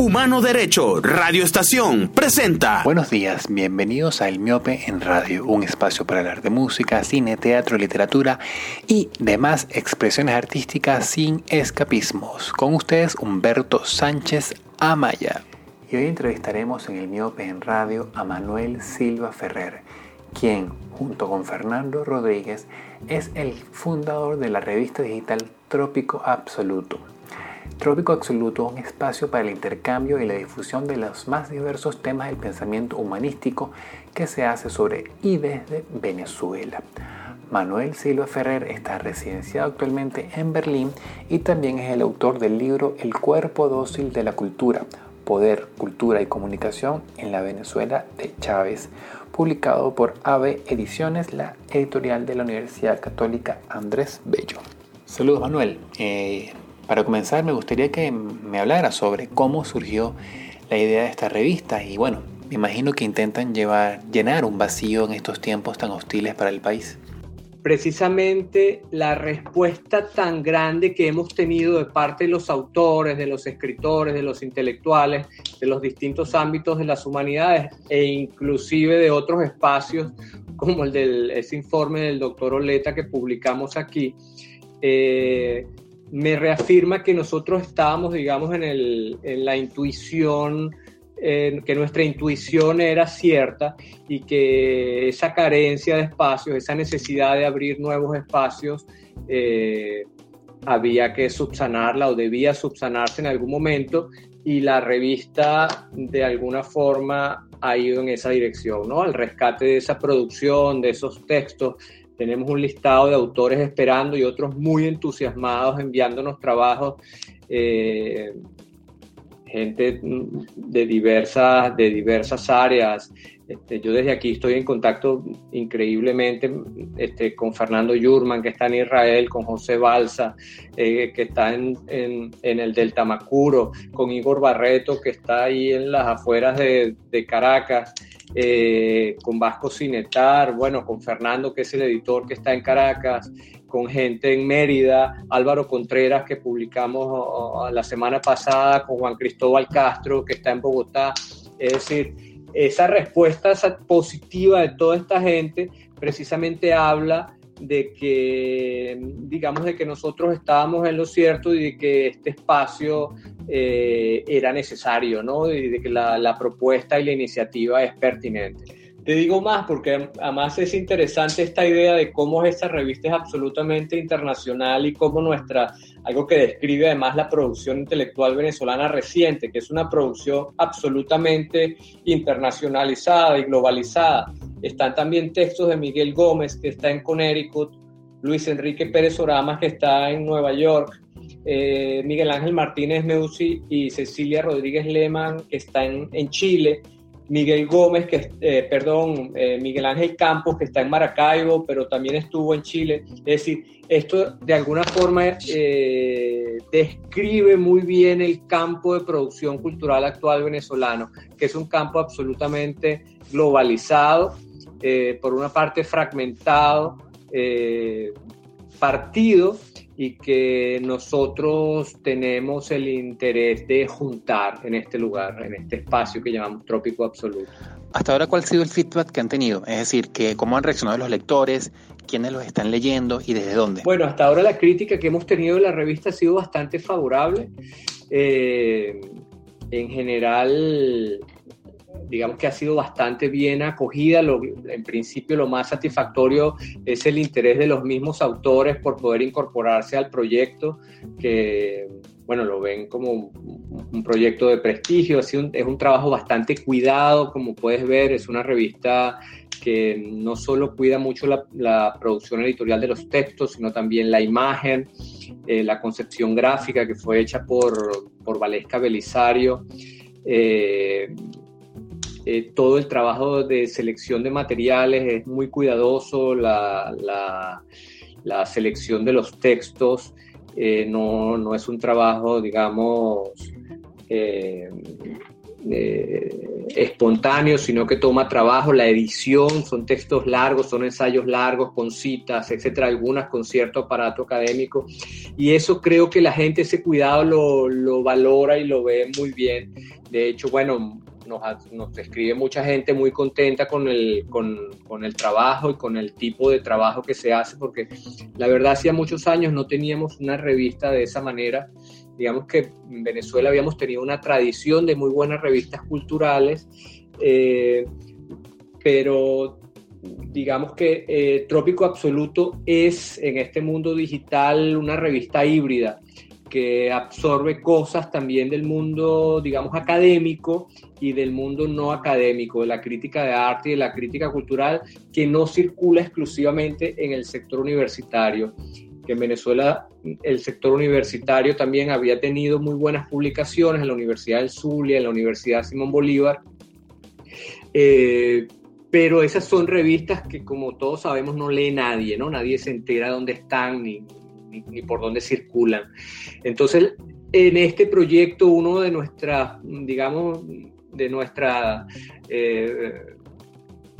Humano Derecho, Radio Estación, presenta. Buenos días, bienvenidos a El Miope en Radio, un espacio para hablar de música, cine, teatro, literatura y demás expresiones artísticas sin escapismos. Con ustedes, Humberto Sánchez Amaya. Y hoy entrevistaremos en El Miope en Radio a Manuel Silva Ferrer, quien, junto con Fernando Rodríguez, es el fundador de la revista digital Trópico Absoluto Trópico Absoluto un espacio para el intercambio y la difusión de los más diversos temas del pensamiento humanístico que se hace sobre y desde Venezuela. Manuel Silva Ferrer está residenciado actualmente en Berlín y también es el autor del libro El cuerpo dócil de la cultura, Poder, Cultura y Comunicación en la Venezuela de Chávez, publicado por AVE Ediciones, la editorial de la Universidad Católica Andrés Bello. Saludos Manuel. Eh, para comenzar, me gustaría que me hablara sobre cómo surgió la idea de esta revista y bueno, me imagino que intentan llenar un vacío en estos tiempos tan hostiles para el país. Precisamente la respuesta tan grande que hemos tenido de parte de los autores, de los escritores, de los intelectuales, de los distintos ámbitos de las humanidades e inclusive de otros espacios como el de ese informe del doctor Oleta que publicamos aquí, eh, me reafirma que nosotros estábamos, digamos, en, la intuición, que nuestra intuición era cierta y que esa carencia de espacios, esa necesidad de abrir nuevos espacios, eh, había que subsanarla o debía subsanarse en algún momento y la revista de alguna forma ha ido en esa dirección, ¿no? Al rescate de esa producción, de esos textos, tenemos un listado de autores esperando y otros muy entusiasmados enviándonos trabajos. Eh, gente de diversas, de diversas áreas. Este, yo desde aquí estoy en contacto increíblemente este, con Fernando Yurman, que está en Israel, con José Balsa, eh, que está en, en, el Delta Macuro, con Igor Barreto, que está ahí en las afueras de, de Caracas. Eh, con Vasco Cinetar, bueno, con Fernando, que es el editor que está en Caracas, con gente en Mérida, Álvaro Contreras, que publicamos la semana pasada, con Juan Cristóbal Castro, que está en Bogotá. Es decir, esa respuesta positiva de toda esta gente precisamente habla de que, digamos, de que nosotros estábamos en lo cierto y de que este espacio eh, era necesario, ¿no? De que la, la, propuesta y la iniciativa es pertinente. Te digo más porque además es interesante esta idea de cómo esta revista es absolutamente internacional y cómo nuestra, algo que describe además la producción intelectual venezolana reciente, que es una producción absolutamente internacionalizada y globalizada están también textos de Miguel Gómez, que está en Connecticut, Luis Enrique Pérez Oramas, que está en Nueva York, eh, Miguel Ángel Martínez Meusi y Cecilia Rodríguez Lehmann, que está en, Chile, Miguel Gómez, que, eh, perdón, eh, Miguel Ángel Campos, que está en Maracaibo, pero también estuvo en Chile. Es decir, esto de alguna forma describe muy bien el campo de producción cultural actual venezolano, que es un campo absolutamente globalizado eh, por una parte fragmentado, eh, partido, y que nosotros tenemos el interés de juntar en este lugar, en este espacio que llamamos Trópico Absoluto. Hasta ahora, ¿cuál ha sido el feedback que han tenido? Es decir, que ¿cómo han reaccionado los lectores? ¿Quiénes los están leyendo y desde dónde? Bueno, hasta ahora la crítica que hemos tenido de la revista ha sido bastante favorable. Eh, en general, digamos que ha sido bastante bien acogida. en principio lo más satisfactorio es el interés de los mismos autores por poder incorporarse al proyecto, que bueno, lo ven como un, proyecto de prestigio, es un, es un trabajo bastante cuidado, como puedes ver, es una revista que no solo cuida mucho la, producción editorial de los textos, sino también la imagen, eh, la concepción gráfica que fue hecha por, por Valesca Belisario. Eh, eh, todo el trabajo de selección de materiales es muy cuidadoso, la, selección de los textos eh, no, es un trabajo, digamos, eh, espontáneo, sino que toma trabajo, la edición, son textos largos, son ensayos largos con citas, etcétera, algunas con cierto aparato académico. Y eso creo que la gente ese cuidado lo, lo valora y lo ve muy bien. De hecho, bueno, nos, nos, escribe mucha gente muy contenta con el, con, con, el trabajo y con el tipo de trabajo que se hace, porque la verdad hacía muchos años no teníamos una revista de esa manera. Digamos que en Venezuela habíamos tenido una tradición de muy buenas revistas culturales, eh, pero digamos que eh, Trópico Absoluto es en este mundo digital una revista híbrida que absorbe cosas también del mundo, digamos, académico y del mundo no académico, de la crítica de arte y de la crítica cultural, que no circula exclusivamente en el sector universitario. En Venezuela el sector universitario también había tenido muy buenas publicaciones en la Universidad del Zulia, en la Universidad Simón Bolívar, eh, pero esas son revistas que como todos sabemos no lee nadie, ¿no? Nadie se entera dónde están ni, ni, por dónde circulan. Entonces, en este proyecto, uno de nuestras, digamos, de nuestra eh,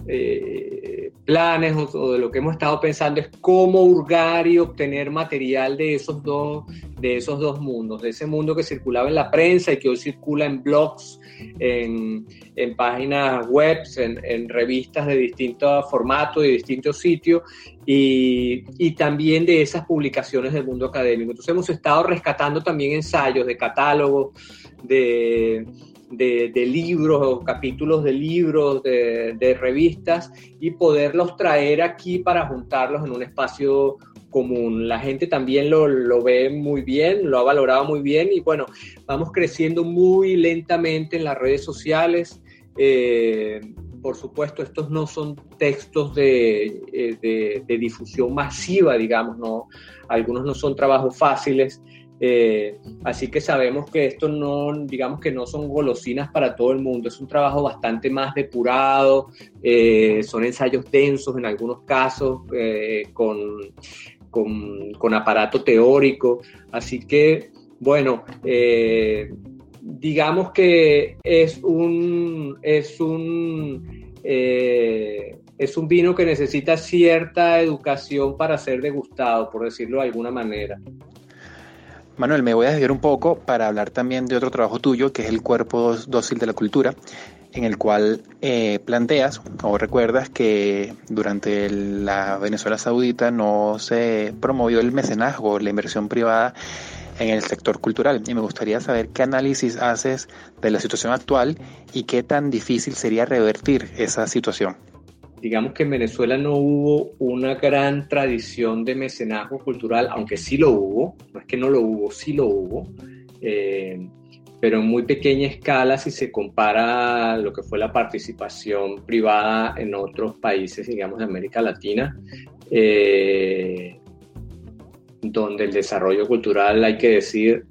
eh, planes o, de lo que hemos estado pensando es cómo hurgar y obtener material de esos dos de esos dos mundos, de ese mundo que circulaba en la prensa y que hoy circula en blogs, en, en páginas web, en, en, revistas de distintos formatos y distintos sitios, y, y, también de esas publicaciones del mundo académico. Entonces hemos estado rescatando también ensayos de catálogos, de de, libros o capítulos de libros, de, revistas y poderlos traer aquí para juntarlos en un espacio común. La gente también lo, ve muy bien, lo ha valorado muy bien y bueno, vamos creciendo muy lentamente en las redes sociales. Eh, por supuesto, estos no son textos de, eh, de, difusión masiva, digamos, no, algunos no son trabajos fáciles, eh, así que sabemos que esto no, digamos que no son golosinas para todo el mundo, es un trabajo bastante más depurado, eh, son ensayos densos en algunos casos, eh, con, con, aparato teórico, así que, bueno, digamos que es un, es un, es un vino que necesita cierta educación para ser degustado, por decirlo de alguna manera. Manuel, me voy a desviar un poco para hablar también de otro trabajo tuyo, que es el cuerpo dócil de la cultura, en el cual eh, planteas o recuerdas que durante la Venezuela Saudita no se promovió el mecenazgo, la inversión privada en el sector cultural. Y me gustaría saber qué análisis haces de la situación actual y qué tan difícil sería revertir esa situación digamos que en Venezuela no hubo una gran tradición de mecenazgo cultural, aunque sí lo hubo, no es que no lo hubo, sí lo hubo, eh, pero en muy pequeña escala si se compara lo que fue la participación privada en otros países, digamos, de América Latina, eh, donde el desarrollo cultural, hay que decir,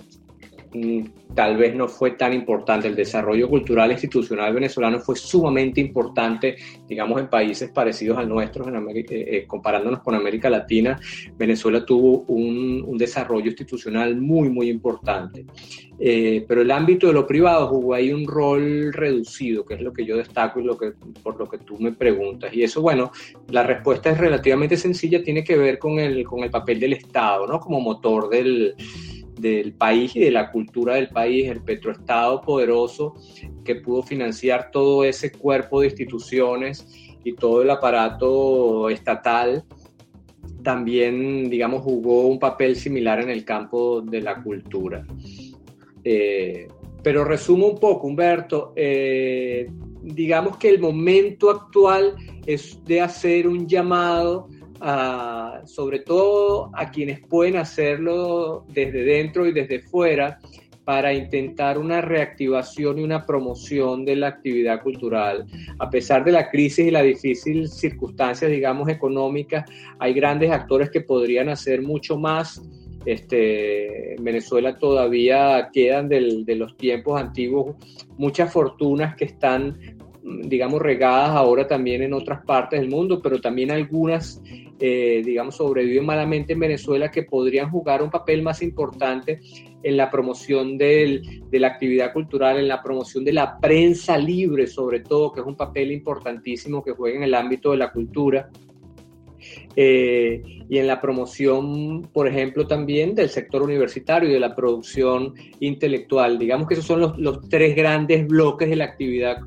tal vez no fue tan importante. El desarrollo cultural institucional venezolano fue sumamente importante, digamos, en países parecidos al nuestro, eh, eh, comparándonos con América Latina. Venezuela tuvo un, desarrollo institucional muy, muy importante. Eh, pero el ámbito de lo privado jugó ahí un rol reducido, que es lo que yo destaco y lo que, por lo que tú me preguntas. Y eso, bueno, la respuesta es relativamente sencilla, tiene que ver con el, con el papel del Estado, ¿no? Como motor del del país y de la cultura del país, el petroestado poderoso que pudo financiar todo ese cuerpo de instituciones y todo el aparato estatal, también, digamos, jugó un papel similar en el campo de la cultura. Eh, pero resumo un poco, Humberto, eh, digamos que el momento actual es de hacer un llamado sobre todo a quienes pueden hacerlo desde dentro y desde fuera, para intentar una reactivación y una promoción de la actividad cultural. A pesar de la crisis y las difíciles circunstancias, digamos, económicas, hay grandes actores que podrían hacer mucho más. Este, en Venezuela todavía quedan de los tiempos antiguos muchas fortunas que están digamos, regadas ahora también en otras partes del mundo, pero también algunas, eh, digamos, sobreviven malamente en Venezuela que podrían jugar un papel más importante en la promoción de la actividad cultural, en la promoción de la prensa libre, sobre todo, que es un papel importantísimo que juega en el ámbito de la cultura. Eh, y en la promoción, por ejemplo, también del sector universitario y de la producción intelectual. Digamos que esos son los, los tres grandes bloques de la actividad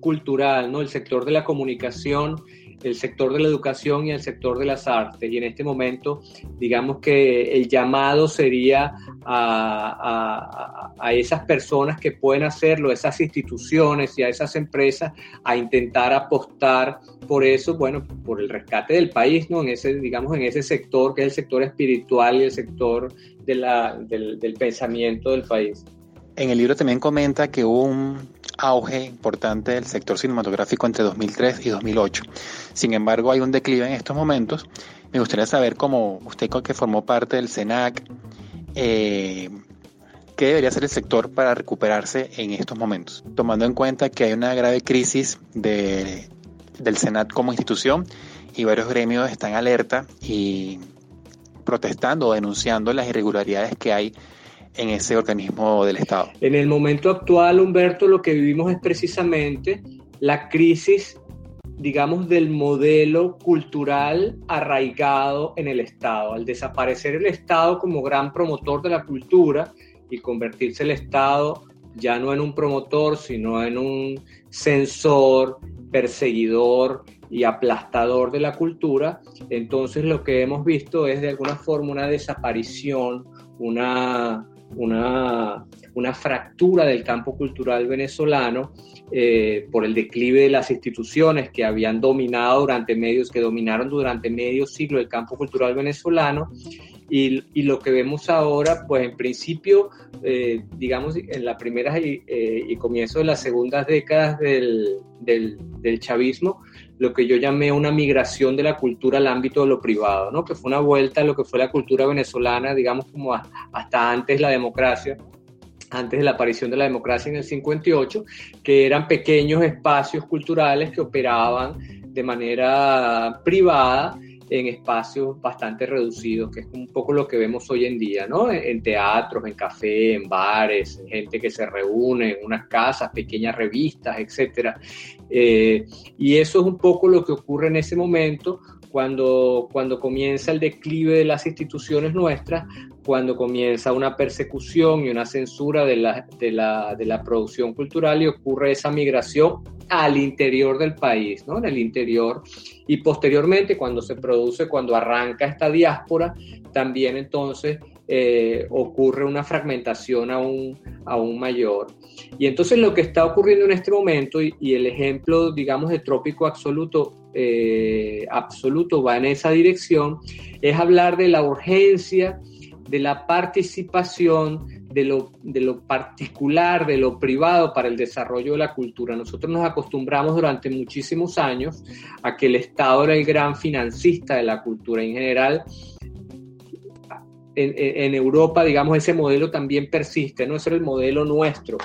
cultural, ¿no? El sector de la comunicación, el sector de la educación y el sector de las artes. Y en este momento, digamos que el llamado sería a, a, esas personas que pueden hacerlo, esas instituciones y a esas empresas, a intentar apostar por eso, bueno, por el rescate del país, ¿no? En ese, digamos, en ese sector que es el sector espiritual y el sector de la, del, del pensamiento del país. En el libro también comenta que hubo un auge importante del sector cinematográfico entre 2003 y 2008. Sin embargo, hay un declive en estos momentos. Me gustaría saber cómo usted que formó parte del SENAC, eh, qué debería hacer el sector para recuperarse en estos momentos, tomando en cuenta que hay una grave crisis de, del SENAC como institución y varios gremios están alerta y protestando o denunciando las irregularidades que hay en ese organismo del Estado? En el momento actual, Humberto, lo que vivimos es precisamente la crisis, digamos, del modelo cultural arraigado en el Estado. Al desaparecer el Estado como gran promotor de la cultura y convertirse el Estado ya no en un promotor, sino en un censor, perseguidor y aplastador de la cultura, entonces lo que hemos visto es de alguna forma una desaparición, una, una, una fractura del campo cultural venezolano eh, por el declive de las instituciones que habían dominado durante medios, que dominaron durante medio siglo el campo cultural venezolano. Y, y lo que vemos ahora, pues en principio, eh, digamos, en las primeras y, eh, y, de las segundas décadas del, del, del chavismo, lo que yo llamé una migración de la cultura al ámbito de lo privado, ¿no? que fue una vuelta a lo que fue la cultura venezolana, digamos como hasta antes la democracia, antes de la aparición de la democracia en el 58, que eran pequeños espacios culturales que operaban de manera privada en espacios bastante reducidos, que es un poco lo que vemos hoy en día, ¿no? En, teatros, en café, en bares, gente que se reúne en unas casas, pequeñas revistas, etcétera. Eh, y eso es un poco lo que ocurre en ese momento cuando, cuando comienza el declive de las instituciones nuestras, cuando comienza una persecución y una censura de la, de la, de la producción cultural y ocurre esa migración al interior del país, ¿no? En el interior. Y posteriormente, cuando se produce, cuando arranca esta diáspora, también entonces eh, ocurre una fragmentación aún, aún mayor. Y entonces lo que está ocurriendo en este momento, y, el ejemplo, digamos, de trópico absoluto, eh, absoluto va en esa dirección, es hablar de la urgencia de la participación de lo, de lo particular, de lo privado para el desarrollo de la cultura. Nosotros nos acostumbramos durante muchísimos años a que el Estado era el gran financista de la cultura. En general, en, en, Europa, digamos, ese modelo también persiste, no es el modelo nuestro,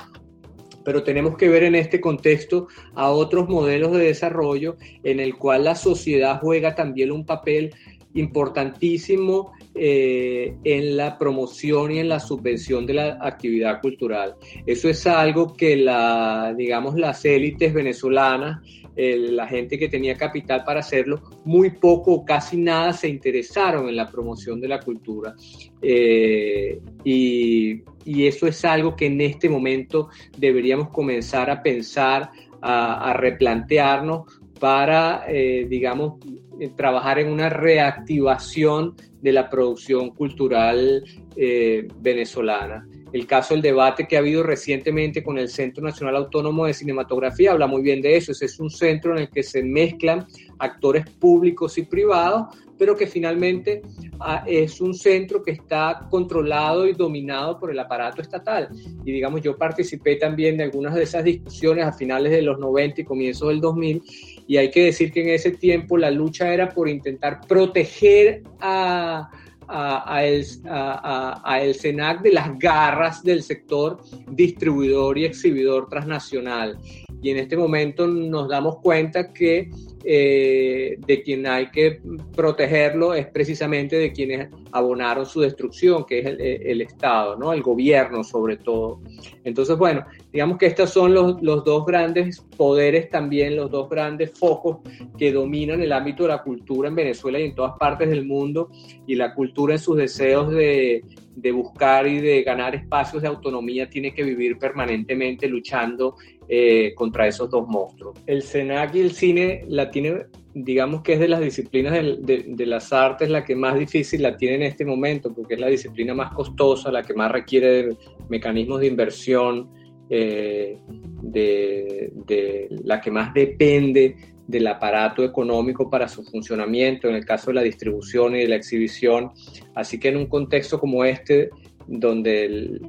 pero tenemos que ver en este contexto a otros modelos de desarrollo en el cual la sociedad juega también un papel importantísimo eh, en la promoción y en la subvención de la actividad cultural. Eso es algo que la, digamos, las élites venezolanas, la gente que tenía capital para hacerlo, muy poco o casi nada se interesaron en la promoción de la cultura. Eh, y, y, eso es algo que en este momento deberíamos comenzar a pensar, a, a replantearnos para, eh, digamos, eh, trabajar en una reactivación de la producción cultural eh, venezolana. El caso del debate que ha habido recientemente con el Centro Nacional Autónomo de Cinematografía habla muy bien de eso. Ese es un centro en el que se mezclan actores públicos y privados, pero que finalmente ah, es un centro que está controlado y dominado por el aparato estatal. Y digamos, yo participé también de algunas de esas discusiones a finales de los 90 y comienzos del 2000 y hay que decir que en ese tiempo la lucha era por intentar proteger a, a, el, a, el, SENAC de las garras del sector distribuidor y exhibidor transnacional. Y en este momento nos damos cuenta que eh, de quien hay que protegerlo es precisamente de quienes abonaron su destrucción, que es el, Estado, ¿no? el gobierno sobre todo. Entonces, bueno, digamos que estos son los, los, dos grandes poderes también, los dos grandes focos que dominan el ámbito de la cultura en Venezuela y en todas partes del mundo, y la cultura en sus deseos de, de buscar y de ganar espacios de autonomía tiene que vivir permanentemente luchando eh, contra esos dos monstruos. El SENAC y el cine la tiene, digamos que es de las disciplinas de, las artes la que más difícil la tiene en este momento, porque es la disciplina más costosa, la que más requiere mecanismos de inversión, eh, de, la que más depende del aparato económico para su funcionamiento, en el caso de la distribución y de la exhibición. Así que en un contexto como este, donde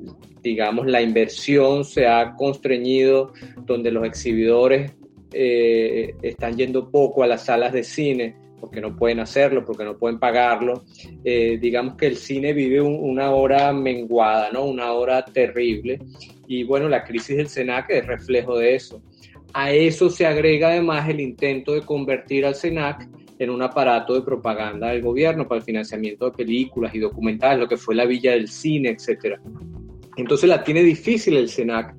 digamos la inversión se ha constreñido, donde los exhibidores eh, están yendo poco a las salas de cine porque no pueden hacerlo, porque no pueden pagarlo. Eh, digamos que el cine vive una hora menguada, ¿no? Una hora terrible. Y bueno, la crisis del SENAC es reflejo de eso. A eso se agrega además el intento de convertir al SENAC en un aparato de propaganda del gobierno para el financiamiento de películas y documentales, lo que fue la Villa del Cine, etc. Entonces la tiene difícil el SENAC.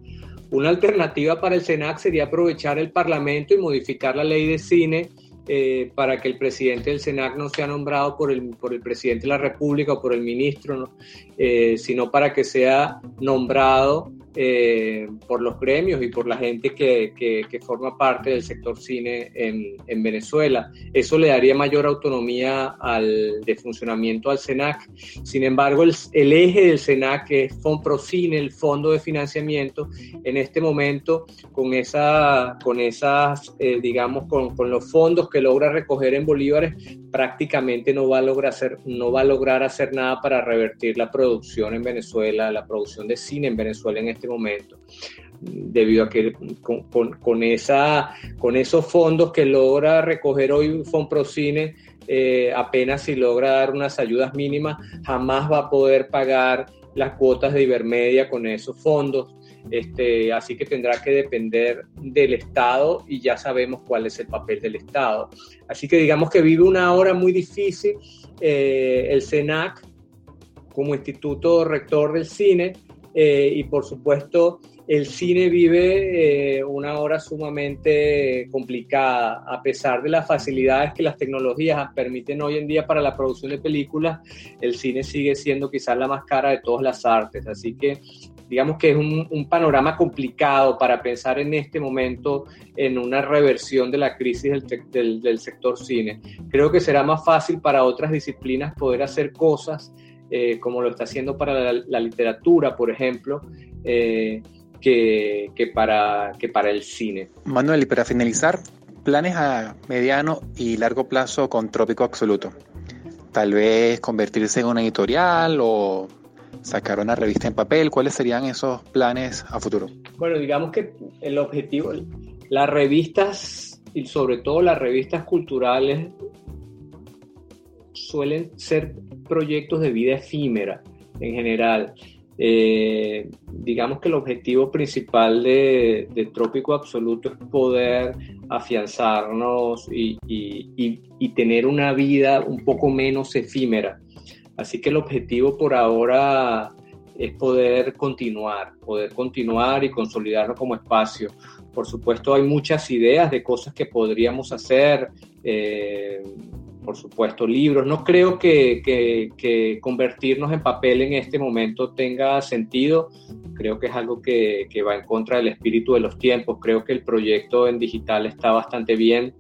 Una alternativa para el SENAC sería aprovechar el Parlamento y modificar la ley de cine eh, para que el presidente del SENAC no sea nombrado por el, por el presidente de la República o por el ministro, eh, sino para que sea nombrado eh, por los gremios y por la gente que, que, forma parte del sector cine en, en, Venezuela. Eso le daría mayor autonomía al, de funcionamiento al SENAC. Sin embargo, el, el eje del SENAC, que es FONPROCINE, el fondo de financiamiento, en este momento, con, esa, con esas, eh, digamos, con, con, los fondos que logra recoger en bolívares, prácticamente no va, a lograr hacer, no va a lograr hacer nada para revertir la producción en Venezuela, la producción de cine en Venezuela en este momento, debido a que con, esa, con esos fondos que logra recoger hoy Fonprocine, eh, apenas si logra dar unas ayudas mínimas, jamás va a poder pagar las cuotas de Ibermedia con esos fondos. Este, así que tendrá que depender del Estado y ya sabemos cuál es el papel del Estado. Así que digamos que vive una hora muy difícil eh, el CENAC como instituto rector del cine eh, y por supuesto el cine vive eh, una hora sumamente complicada, a pesar de las facilidades que las tecnologías permiten hoy en día para la producción de películas, el cine sigue siendo quizás la más cara de todas las artes, así que digamos que es un, panorama complicado para pensar en este momento en una reversión de la crisis del, del sector cine. Creo que será más fácil para otras disciplinas poder hacer cosas eh, como lo está haciendo para la, literatura, por ejemplo, eh, que, que, para, que para el cine. Manuel, y para finalizar, planes a mediano y largo plazo con Trópico Absoluto. Tal vez convertirse en una editorial o sacar una revista en papel. ¿Cuáles serían esos planes a futuro? Bueno, digamos que el objetivo, las revistas y sobre todo las revistas culturales suelen ser proyectos de vida efímera en general. Eh, digamos que el objetivo principal de, Trópico Absoluto es poder afianzarnos y, y, tener una vida un poco menos efímera. Así que el objetivo por ahora es poder continuar, poder continuar y consolidarlo como espacio. Por supuesto, hay muchas ideas de cosas que podríamos hacer. Eh, por supuesto, libros. No creo que, convertirnos en papel en este momento tenga sentido. Creo que es algo que, va en contra del espíritu de los tiempos. Creo que el proyecto en digital está bastante bien.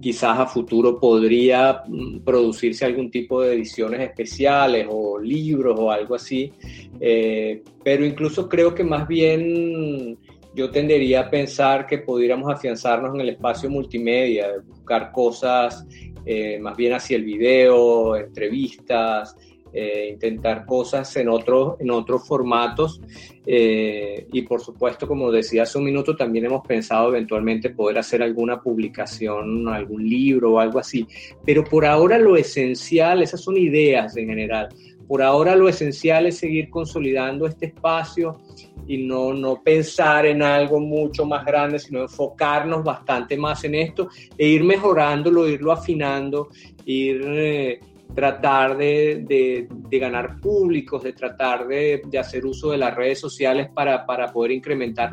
Quizás a futuro podría mm, producirse algún tipo de ediciones especiales o libros o algo así. Eh, pero incluso creo que más bien yo tendería a pensar que pudiéramos afianzarnos en el espacio multimedia, buscar cosas eh, más bien hacia el video, entrevistas, eh, intentar cosas en, otros en otros formatos. Eh, y por supuesto, como decía hace un minuto, también hemos pensado eventualmente poder hacer alguna publicación, algún libro o algo así. Pero por ahora lo esencial, esas son ideas en general, por ahora lo esencial es seguir consolidando este espacio y no, no pensar en algo mucho más grande, sino enfocarnos bastante más en esto e ir mejorándolo, irlo afinando, ir... Eh, tratar de, ganar públicos, de tratar de, hacer uso de las redes sociales para, poder incrementar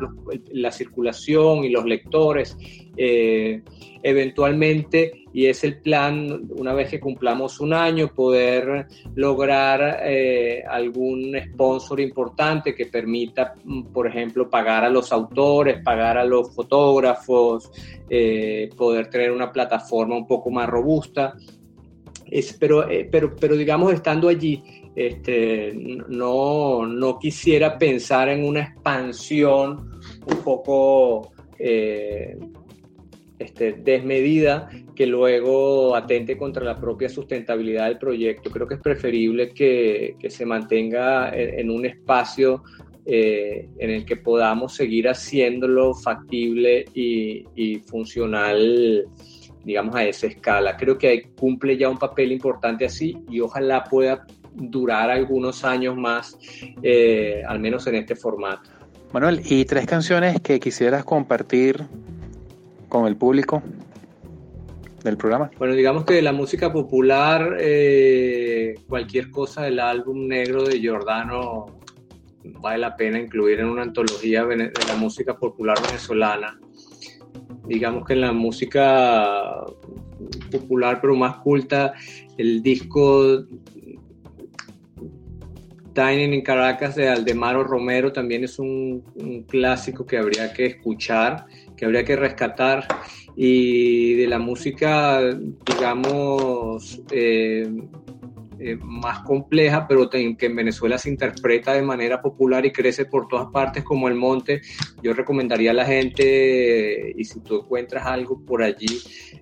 la circulación y los lectores. Eh, eventualmente, y es el plan, una vez que cumplamos un año, poder lograr eh, algún sponsor importante que permita, por ejemplo, pagar a los autores, pagar a los fotógrafos, eh, poder tener una plataforma un poco más robusta pero, eh, pero, pero digamos, estando allí, este, no, no quisiera pensar en una expansión un poco eh, este, desmedida que luego atente contra la propia sustentabilidad del proyecto. Creo que es preferible que, que se mantenga en, un espacio eh, en el que podamos seguir haciéndolo factible y, y funcional digamos, a esa escala. Creo que cumple ya un papel importante así y ojalá pueda durar algunos años más, eh, al menos en este formato. Manuel, ¿y tres canciones que quisieras compartir con el público del programa? Bueno, digamos que de la música popular, eh, cualquier cosa del álbum negro de Giordano vale la pena incluir en una antología de la música popular venezolana digamos que en la música popular pero más culta, el disco Dining in Caracas de Aldemaro Romero también es un, clásico que habría que escuchar, que habría que rescatar. Y de la música, digamos, eh, eh, más compleja, pero que en Venezuela se interpreta de manera popular y crece por todas partes como el monte. Yo recomendaría a la gente, y si tú encuentras algo por allí,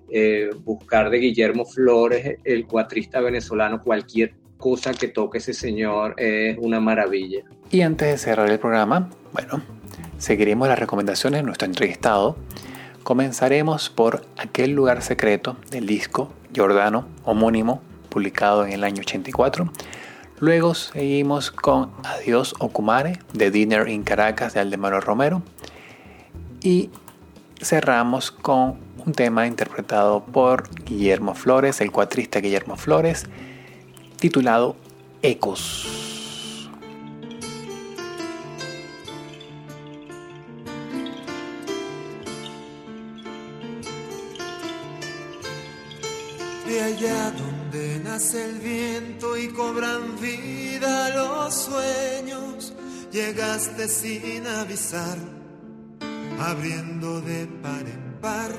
eh, buscar de Guillermo Flores, el cuatrista venezolano, cualquier cosa que toque ese señor es una maravilla. Y antes de cerrar el programa, bueno, seguiremos las recomendaciones de nuestro entrevistado. Comenzaremos por aquel lugar secreto del disco Giordano, homónimo, publicado en el año 84. Luego seguimos con Adiós Okumare de Dinner in Caracas de Aldemaro Romero. Y cerramos con un tema interpretado por Guillermo Flores, el cuatrista Guillermo Flores, titulado Ecos. El viento y cobran vida los sueños. Llegaste sin avisar, abriendo de par en par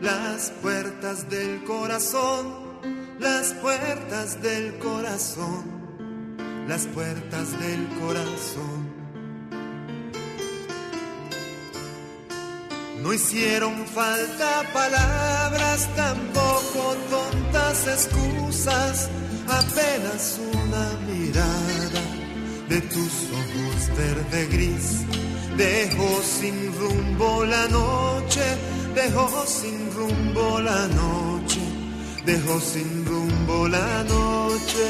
las puertas del corazón, las puertas del corazón, las puertas del corazón. No hicieron falta palabras, tampoco tontas excusas, apenas una mirada de tus ojos verde gris. Dejó sin rumbo la noche, dejó sin rumbo la noche, dejó sin rumbo la noche.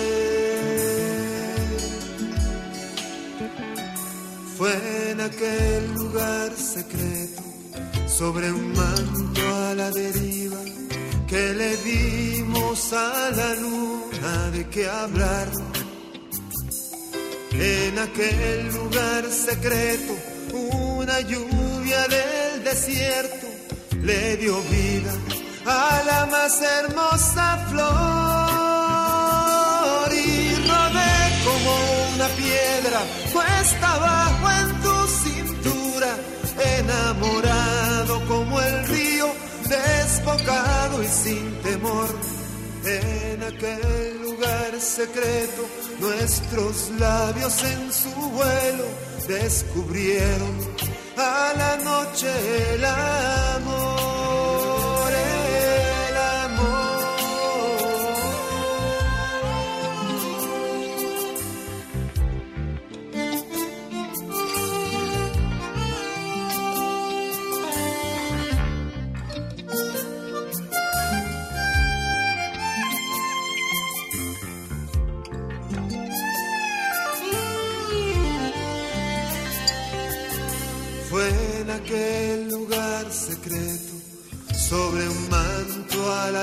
Fue en aquel lugar secreto sobre un manto a la deriva que le dimos a la luna de qué hablar. En aquel lugar secreto, una lluvia del desierto le dio vida a la más hermosa flor y rodé como una piedra puesta abajo y sin temor. En aquel lugar secreto, nuestros labios en su vuelo descubrieron a la noche el amor.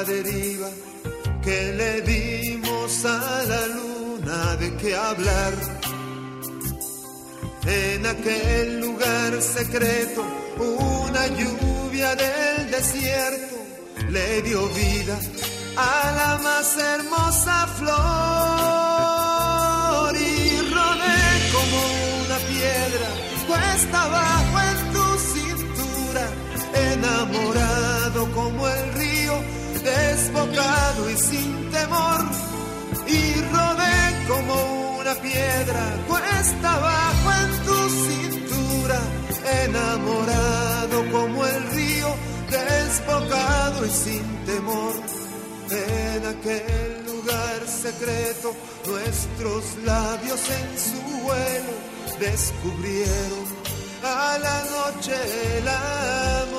Deriva, que le dimos a la luna de qué hablar. En aquel lugar secreto, una lluvia del desierto le dio vida a la más hermosa flor y rodé como una piedra cuesta abajo en tu cintura, enamorado como el desbocado y sin temor y rodé como una piedra cuesta abajo en tu cintura, enamorado como el río, desbocado y sin temor en aquel lugar secreto, nuestros labios en su vuelo descubrieron a la noche el amor.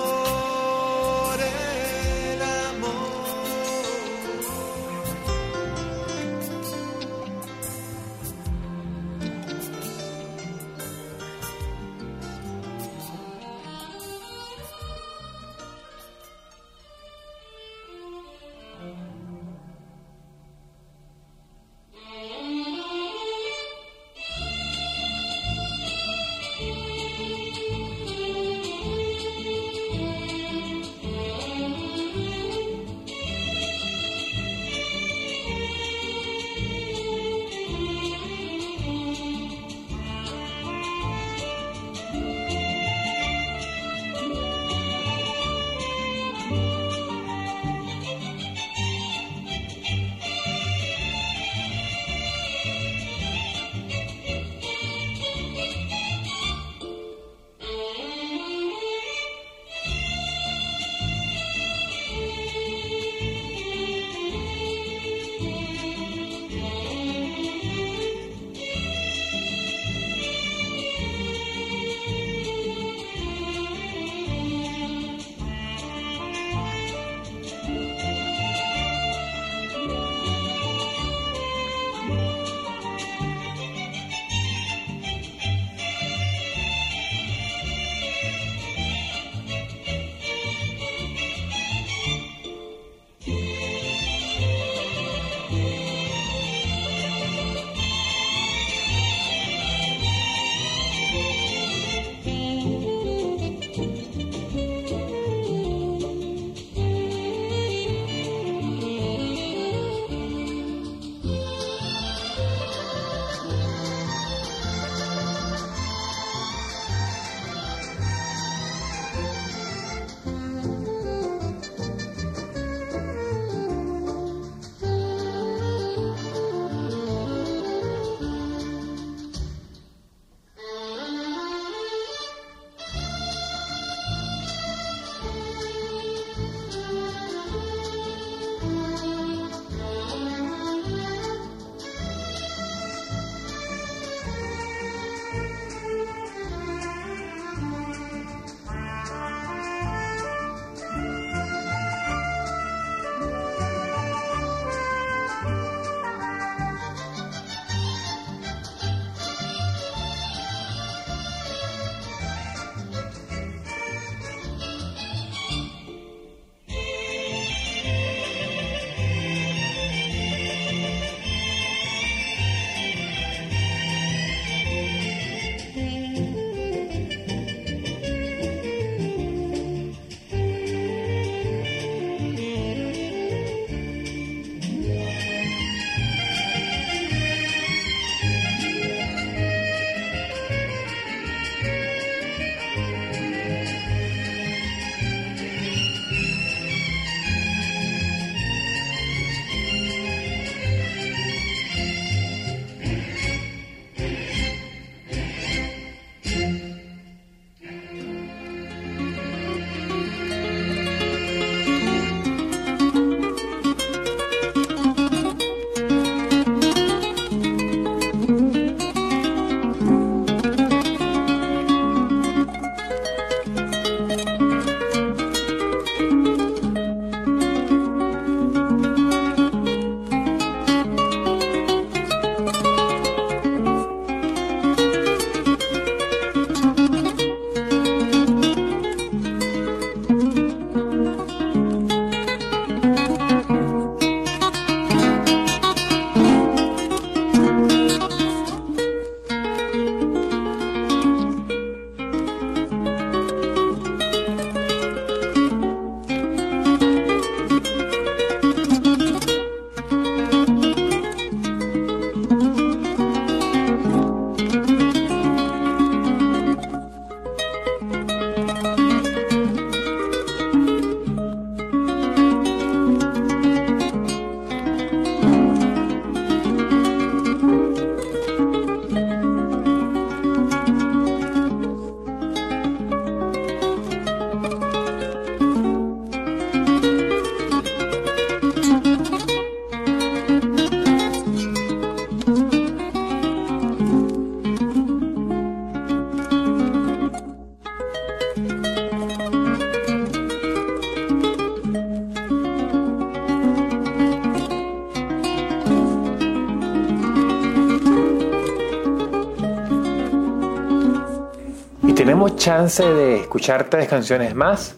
De escuchar tres canciones más.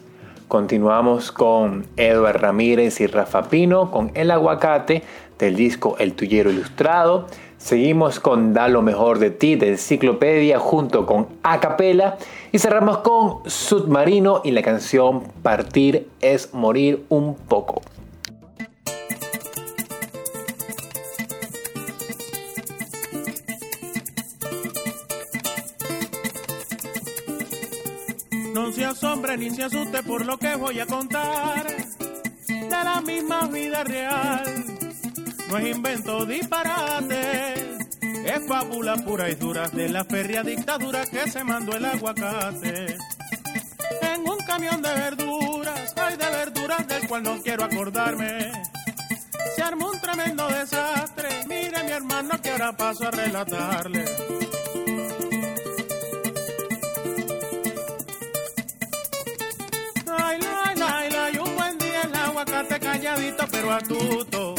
Continuamos con Edward Ramírez y Rafa Pino con El Aguacate del disco El Tuyero Ilustrado. Seguimos con Da lo mejor de ti de Enciclopedia junto con Acapela y cerramos con Submarino y la canción Partir es morir un poco. Ni se asuste por lo que voy a contar de la misma vida real no es invento disparate, es fábula pura y dura de la férrea dictadura que se mandó el aguacate. En un camión de verduras, hay de verduras del cual no quiero acordarme. Se armó un tremendo desastre, mire mi hermano que ahora paso a relatarle. Pero astuto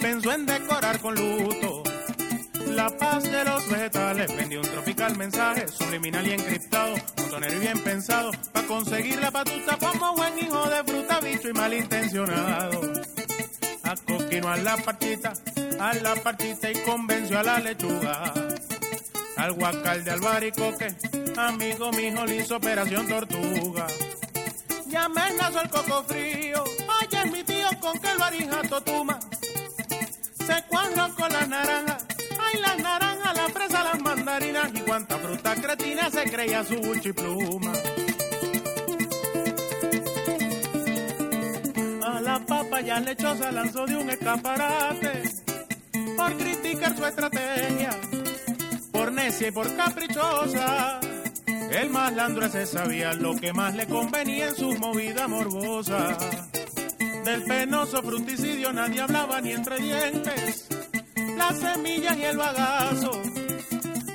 pensó en decorar con luto la paz de los vegetales. Vendió un tropical mensaje subliminal y encriptado, montonero y bien pensado, para conseguir la patuta como buen hijo de fruta, bicho y malintencionado. Acoquinó a la partita, a la partita y convenció a la lechuga. Al guacal de albaricoque, amigo mío le hizo operación tortuga. Y amenazó el coco frío, con que el barijato tuma se cuadran con las naranjas. Ay, las naranjas, la fresa, las mandarinas y cuánta fruta cretina se creía su pluma. A la papa ya lechosa lanzó de un escaparate por criticar su estrategia, por necia y por caprichosa. El malandro ese sabía lo que más le convenía en su movida morbosa. Del penoso fruticidio nadie hablaba ni entre dientes. Las semillas y el bagazo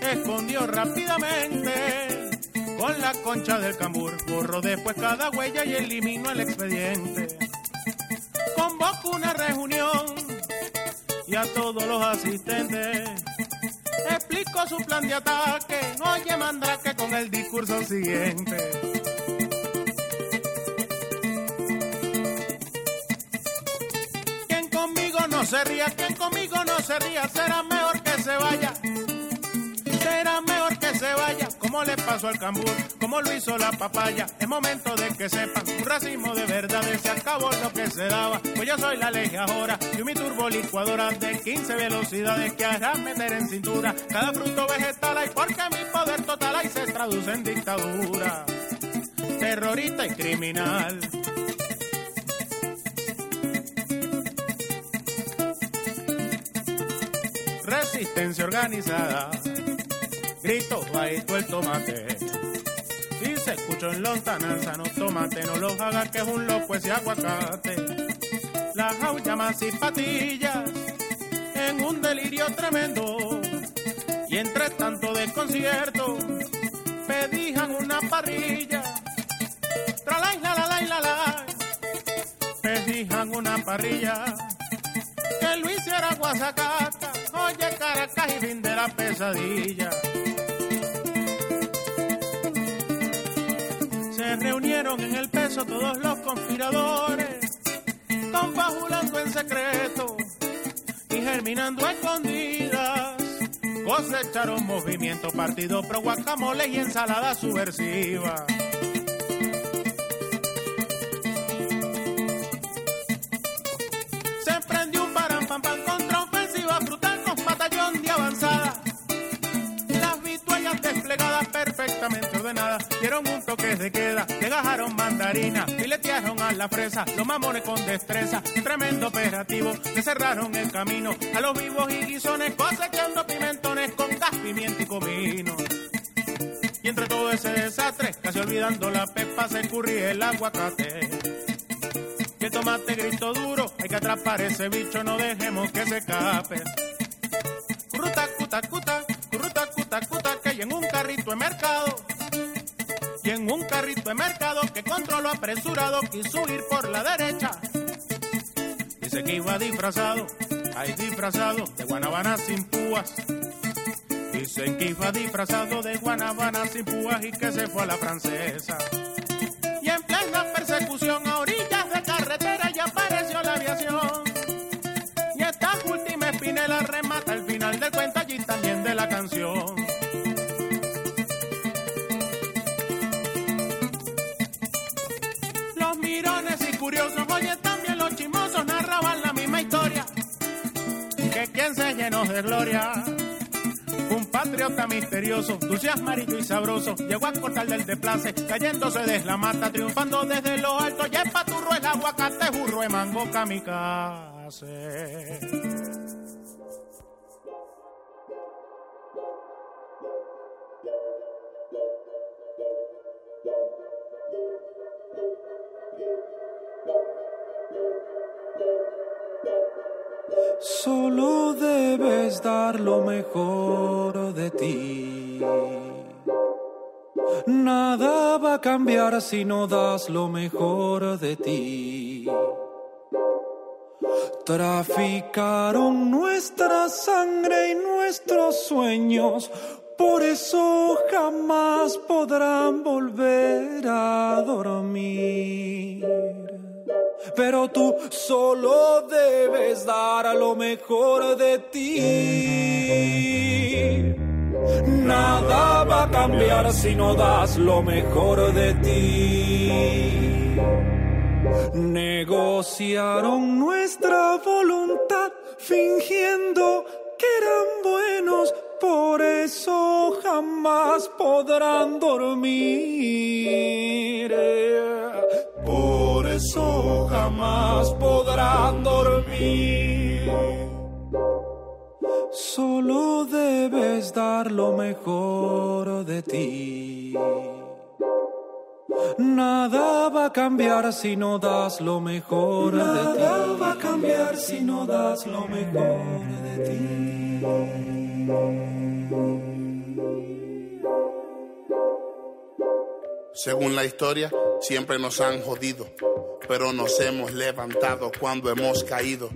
escondió rápidamente. Con la concha del cambur borró después cada huella y eliminó el expediente. Convocó una reunión y a todos los asistentes explicó su plan de ataque. Oye, mandrake con el discurso siguiente. No se ría, quien conmigo no se ría, será mejor que se vaya. Será mejor que se vaya, como le pasó al cambur, como lo hizo la papaya. Es momento de que sepan, un racismo de verdad, se acabó lo que se daba. Pues yo soy la ley ahora, y mi turbo licuadora de 15 velocidades que hará meter en cintura cada fruto vegetal. Y porque mi poder total ahí se traduce en dictadura, terrorista y criminal. Resistencia organizada. Grito, bajito el tomate. Si se escuchó en lontananza, no tomate, no lo haga que es un loco ese aguacate. Las más y patillas en un delirio tremendo. Y entre tanto desconcierto, pedijan una parrilla. Tralay, la la la la la. Una parrilla. Que Luis era guasacaca Oye, Caracas y fin de la pesadilla. Se reunieron en el peso todos los conspiradores, confabulando en secreto y germinando escondidas. Cosecharon movimiento, partido pro guacamole y ensalada subversiva. Toque de queda, llegaron mandarina, filetearon a la fresa, los mamones con destreza. Tremendo operativo, que cerraron el camino a los vivos y guisones, cosechando pimentones con gas, pimiento y comino. Y entre todo ese desastre, casi olvidando la pepa, se escurría el aguacate. Que tomate grito duro, hay que atrapar ese bicho, no dejemos que se escape. Curuta, cuta, cuta, curuta, cuta, cuta, que hay en un carrito de mercado. Y en un carrito de mercado que controló apresurado quiso ir por la derecha. Dice que iba disfrazado, hay disfrazado de guanabana sin púas. Dicen que iba disfrazado de guanabana sin púas y que se fue a la francesa. Y en persecución a orillas curiosos, oye, también los chimosos narraban la misma historia. Que quien se llenó de gloria un patriota misterioso, amarillo y sabroso, llegó a cortar del desplace, cayéndose de la mata, triunfando desde lo alto, y el paturro, el aguacate, burro, el mango, kamikaze. Solo debes dar lo mejor de ti. Nada va a cambiar si no das lo mejor de ti. Traficaron nuestra sangre y nuestros sueños, por eso jamás podrán volver a dormir. Pero tú solo debes dar lo mejor de ti. Nada va a cambiar si no das lo mejor de ti. Negociaron nuestra voluntad fingiendo que eran buenos, por eso jamás podrán dormir. Por eso jamás podrán dormir. Solo debes dar lo mejor de ti. Nada va a cambiar si no das lo mejor de ti. Nada va a cambiar si no das lo mejor de ti. Según la historia, siempre nos han jodido, pero nos hemos levantado cuando hemos caído.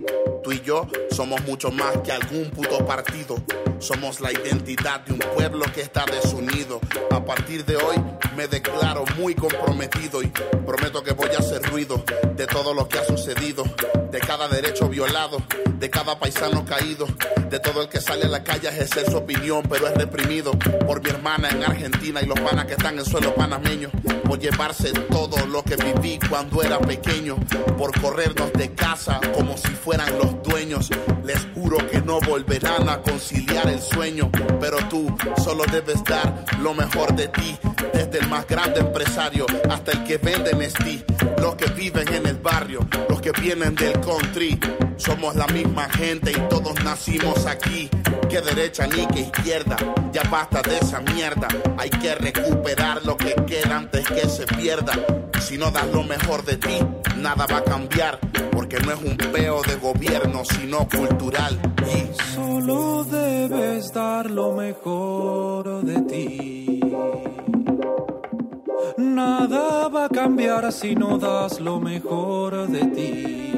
Tú y yo somos mucho más que algún puto partido. Somos la identidad de un pueblo que está desunido. A partir de hoy me declaro muy comprometido y prometo que voy a hacer ruido de todo lo que ha sucedido, de cada derecho violado, de cada paisano caído, de todo el que sale a la calle a ejercer su opinión, pero es reprimido por mi hermana en Argentina y los panas que están en suelo panameño, por llevarse todo lo que viví cuando era pequeño, por corrernos de casa como si fueran los dueños. Les juro que no volverán a conciliar el sueño, pero tú solo debes dar lo mejor de ti, desde el más grande empresario hasta el que vende Nestí, los que viven en el barrio, los que vienen del country. Somos la misma gente y todos nacimos aquí. Que derecha ni que izquierda, ya basta de esa mierda. Hay que recuperar lo que queda antes que se pierda. Si no das lo mejor de ti, nada va a cambiar. Porque no es un peo de gobierno, sino cultural. Y Solo debes dar lo mejor de ti. Nada va a cambiar si no das lo mejor de ti.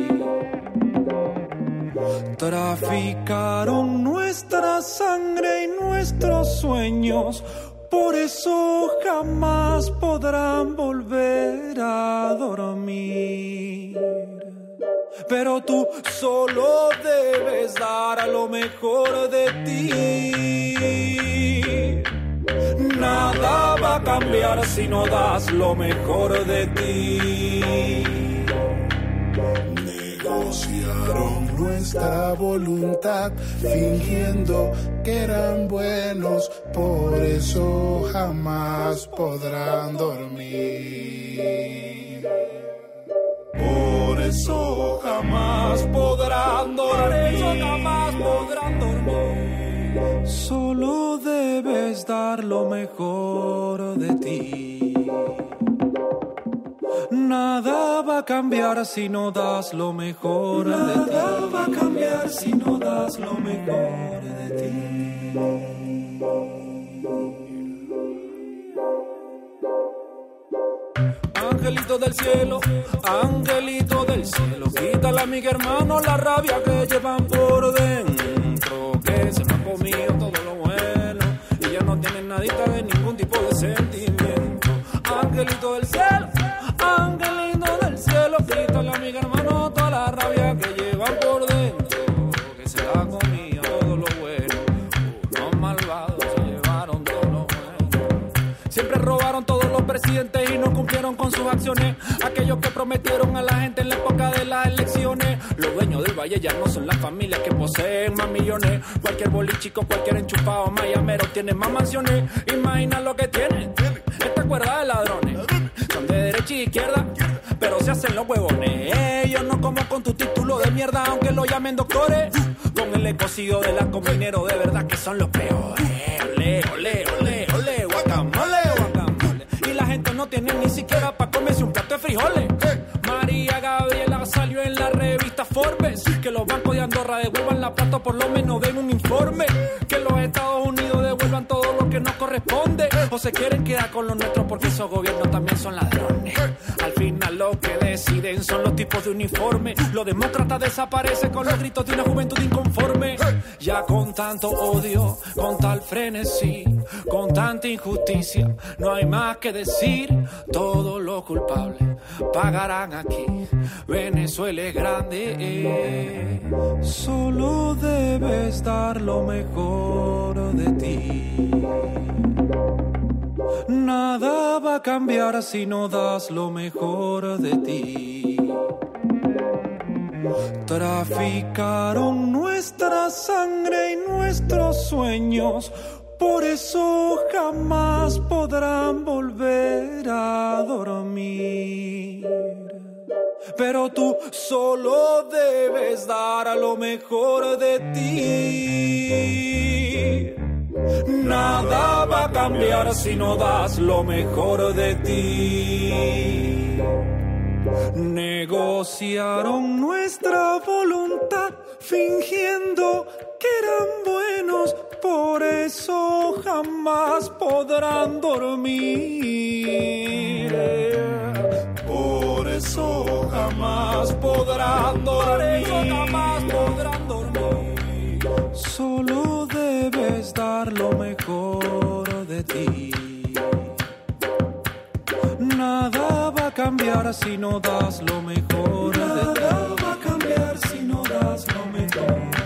Traficaron nuestra sangre y nuestros sueños, por eso jamás podrán volver a dormir. Pero tú solo debes dar lo mejor de ti. Nada va a cambiar si no das lo mejor de ti. Negociaron nuestra voluntad fingiendo que eran buenos, por eso jamás podrán dormir. Por eso jamás podrán dormir. jamás podrán dormir. Solo debes dar lo mejor de ti. Nada va a cambiar si no das lo mejor de ti. Nada va a cambiar si no das lo mejor de ti. Angelito del cielo, angelito del cielo, quítale a mi hermano la rabia que llevan por dentro, Aquellos que prometieron a la gente en la época de las elecciones. Los dueños del valle ya no son las familias que poseen más millones. Cualquier bolichico, cualquier enchufado, mayamero tiene más mansiones. Imagina lo que tiene. Esta cuerda de ladrones. Son de derecha y izquierda, pero se hacen los huevones. Ellos no como con tu título de mierda, aunque lo llamen doctores. Con el ecocidio de la combinero, de verdad que son los peores. Ole, ole, ole, ole, guacamole, guacamole. Y la gente no tiene ni siquiera para María Gabriela salió en la revista Forbes. Que los bancos de Andorra devuelvan la plata, por lo menos den un informe. Que los Estados Unidos devuelvan todo lo que nos corresponde. O se quieren quedar con lo nuestro porque esos gobiernos también son ladrones. Deciden son los tipos de uniforme. Los demócratas desaparecen con los gritos de una juventud inconforme. Ya con tanto odio, con tal frenesí, con tanta injusticia, no hay más que decir. Todos los culpables pagarán aquí. Venezuela es grande. Solo debes dar lo mejor de ti. Nada va a cambiar si no das lo mejor de ti. Traficaron nuestra sangre y nuestros sueños, por eso jamás podrán volver a dormir. Pero tú solo debes dar a lo mejor de ti. Cambiar si no das lo mejor de ti. Negociaron nuestra voluntad fingiendo que eran buenos, por eso jamás podrán dormir. Por eso jamás podrán dormir. jamás podrán dormir. Solo debes dar lo mejor de ti. Nada va a cambiar si no das lo mejor de ti. Nada va a cambiar si no das lo mejor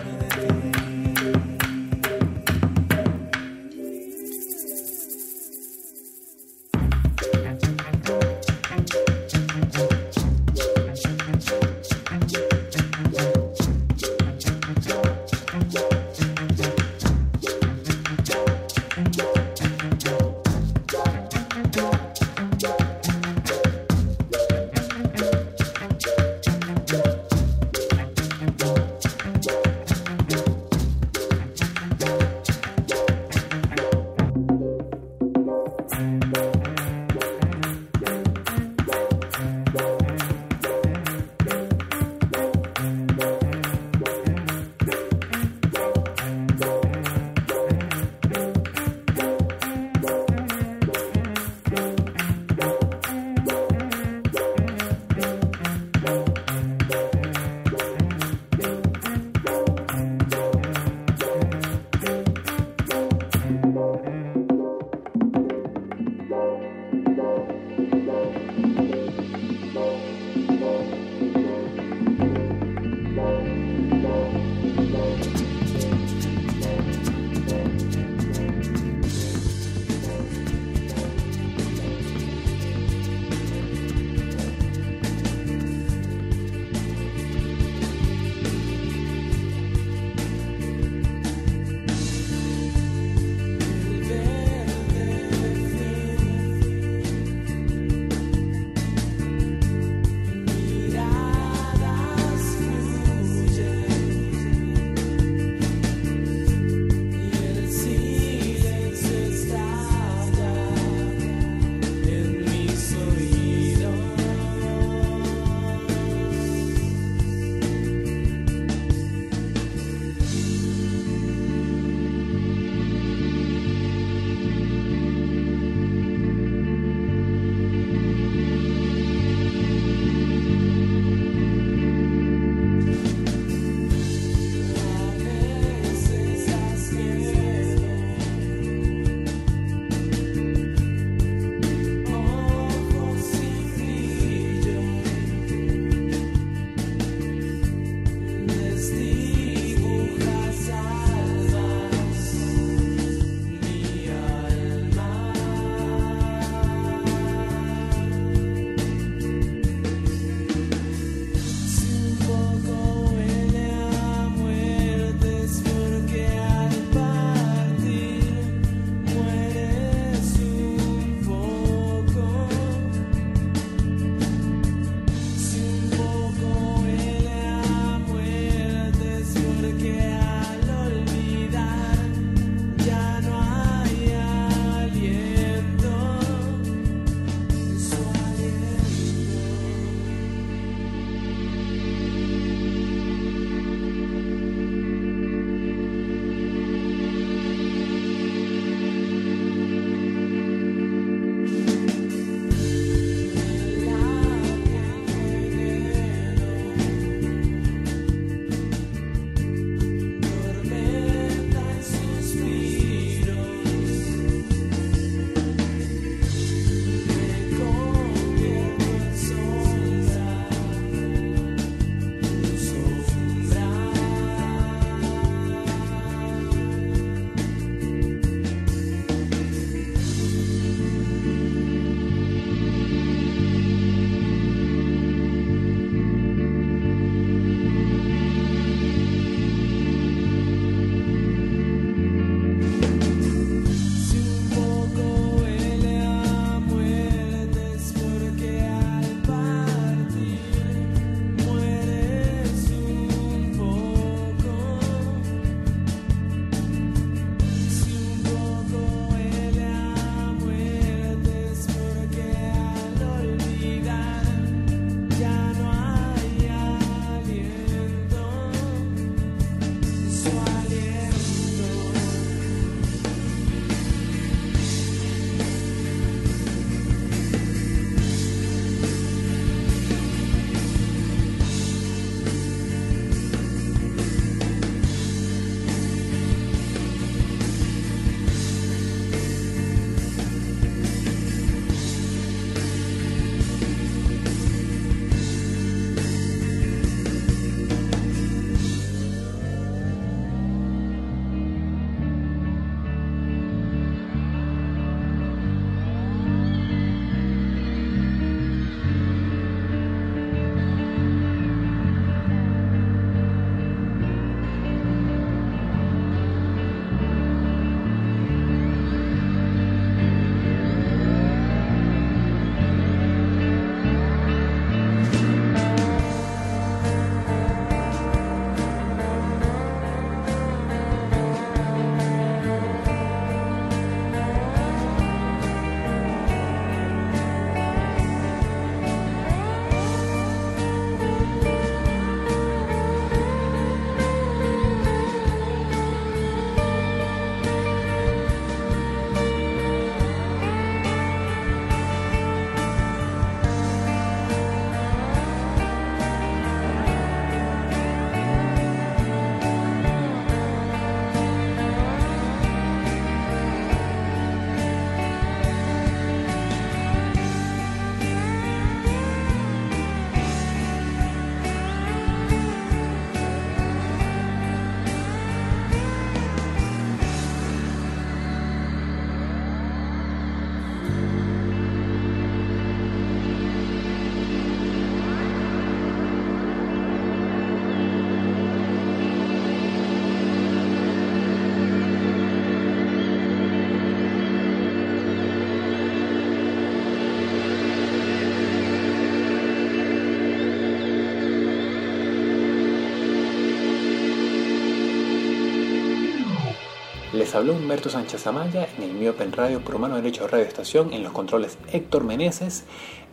Les habló Humberto Sánchez Amaya en el Miope en Radio por Humano Derecho Radio Estación en los controles Héctor Meneses.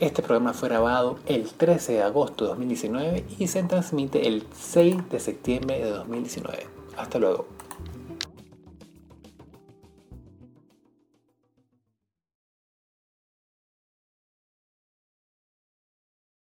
Este programa fue grabado el 13 de agosto de 2019 y se transmite el 6 de septiembre de 2019. Hasta luego.